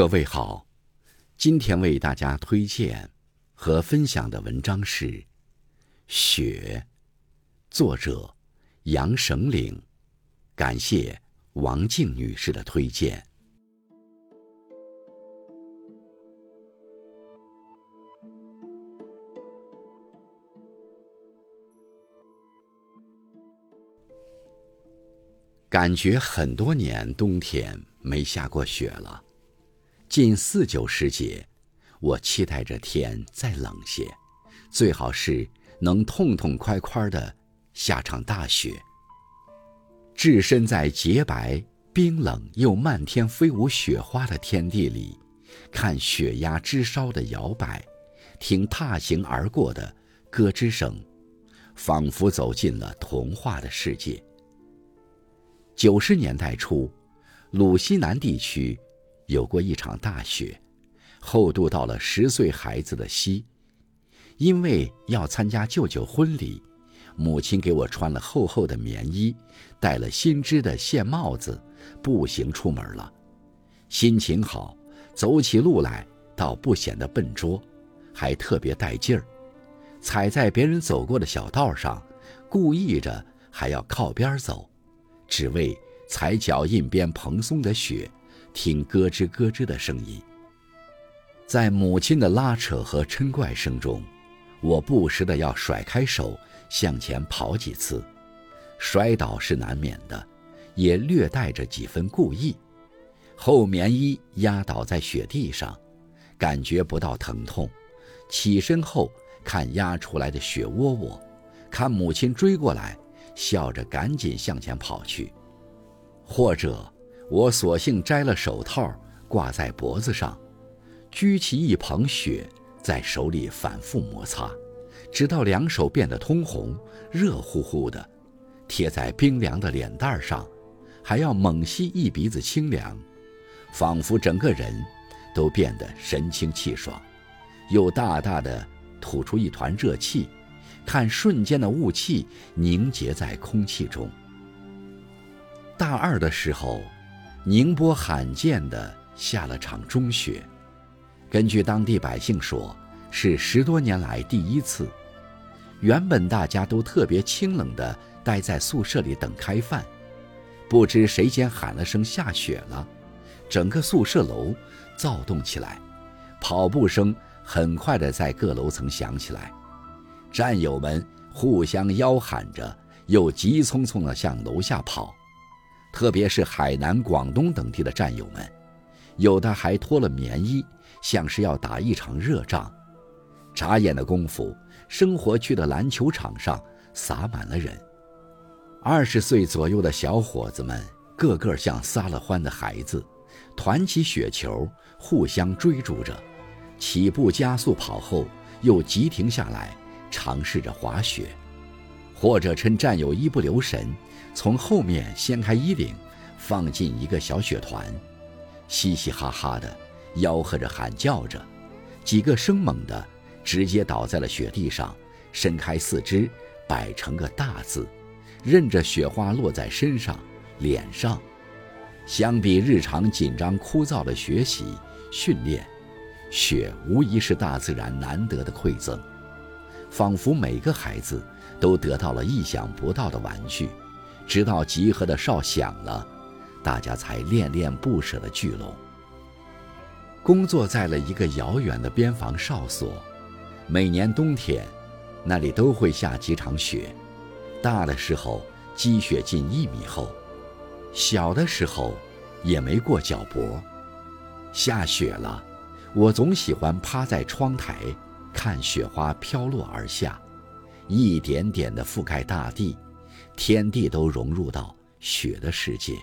各位好，今天为大家推荐和分享的文章是《雪》，作者杨省岭，感谢王静女士的推荐。感觉很多年冬天没下过雪了。近四九时节，我期待着天再冷些，最好是能痛痛快快的下场大雪。置身在洁白、冰冷又漫天飞舞雪花的天地里，看雪压枝梢的摇摆，听踏行而过的咯吱声，仿佛走进了童话的世界。九十年代初，鲁西南地区。有过一场大雪，厚度到了十岁孩子的膝。因为要参加舅舅婚礼，母亲给我穿了厚厚的棉衣，戴了新织的线帽子，步行出门了。心情好，走起路来倒不显得笨拙，还特别带劲儿。踩在别人走过的小道上，故意着还要靠边走，只为踩脚印边蓬松的雪。听咯吱咯吱的声音，在母亲的拉扯和嗔怪声中，我不时的要甩开手向前跑几次，摔倒是难免的，也略带着几分故意。厚棉衣压倒在雪地上，感觉不到疼痛，起身后看压出来的雪窝窝，看母亲追过来，笑着赶紧向前跑去，或者。我索性摘了手套，挂在脖子上，掬起一捧雪，在手里反复摩擦，直到两手变得通红、热乎乎的，贴在冰凉的脸蛋上，还要猛吸一鼻子清凉，仿佛整个人都变得神清气爽，又大大的吐出一团热气，看瞬间的雾气凝结在空气中。大二的时候。宁波罕见的下了场中雪，根据当地百姓说，是十多年来第一次。原本大家都特别清冷的待在宿舍里等开饭，不知谁先喊了声下雪了，整个宿舍楼躁动起来，跑步声很快的在各楼层响起来，战友们互相吆喊着，又急匆匆的向楼下跑。特别是海南、广东等地的战友们，有的还脱了棉衣，像是要打一场热仗。眨眼的功夫，生活区的篮球场上洒满了人。二十岁左右的小伙子们，个个像撒了欢的孩子，团起雪球，互相追逐着。起步加速跑后，又急停下来，尝试着滑雪，或者趁战友一不留神。从后面掀开衣领，放进一个小雪团，嘻嘻哈哈的吆喝着喊叫着，几个生猛的直接倒在了雪地上，伸开四肢摆成个大字，任着雪花落在身上、脸上。相比日常紧张枯燥的学习训练，雪无疑是大自然难得的馈赠，仿佛每个孩子都得到了意想不到的玩具。直到集合的哨响了，大家才恋恋不舍地聚拢。工作在了一个遥远的边防哨所，每年冬天，那里都会下几场雪，大的时候积雪近一米厚，小的时候也没过脚脖。下雪了，我总喜欢趴在窗台看雪花飘落而下，一点点地覆盖大地。天地都融入到雪的世界。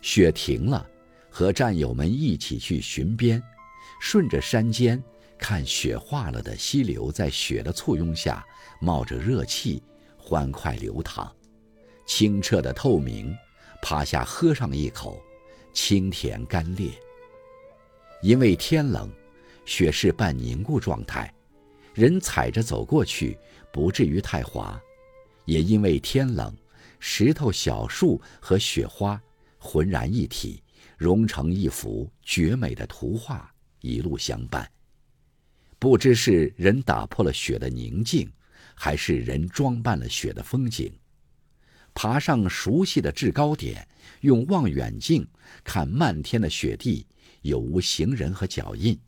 雪停了，和战友们一起去巡边，顺着山间看雪化了的溪流，在雪的簇拥下冒着热气，欢快流淌，清澈的透明。趴下喝上一口，清甜甘冽。因为天冷，雪是半凝固状态，人踩着走过去，不至于太滑。也因为天冷，石头、小树和雪花浑然一体，融成一幅绝美的图画，一路相伴。不知是人打破了雪的宁静，还是人装扮了雪的风景。爬上熟悉的制高点，用望远镜看漫天的雪地有无行人和脚印。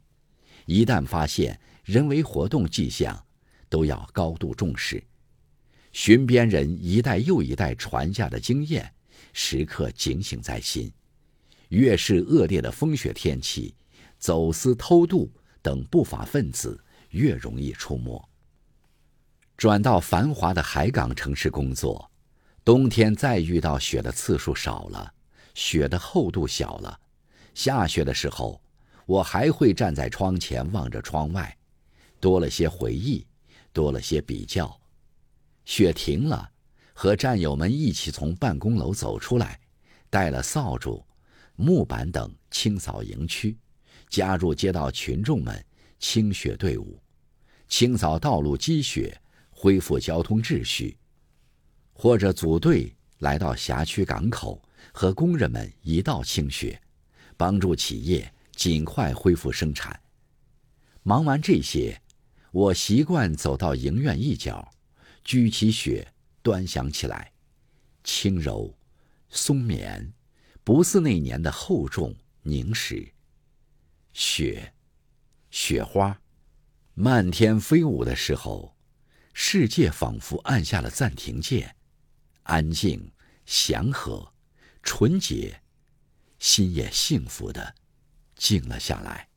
一旦发现人为活动迹象，都要高度重视。巡边人一代又一代传下的经验，时刻警醒在心。越是恶劣的风雪天气，走私、偷渡。等不法分子越容易出没。转到繁华的海港城市工作，冬天再遇到雪的次数少了，雪的厚度小了。下雪的时候，我还会站在窗前望着窗外，多了些回忆，多了些比较。雪停了，和战友们一起从办公楼走出来，带了扫帚、木板等清扫营区。加入街道群众们清雪队伍，清扫道路积雪，恢复交通秩序；或者组队来到辖区港口，和工人们一道清雪，帮助企业尽快恢复生产。忙完这些，我习惯走到营院一角，举起雪端详起来，轻柔、松绵，不似那年的厚重凝实。雪，雪花，漫天飞舞的时候，世界仿佛按下了暂停键，安静、祥和、纯洁，心也幸福的静了下来。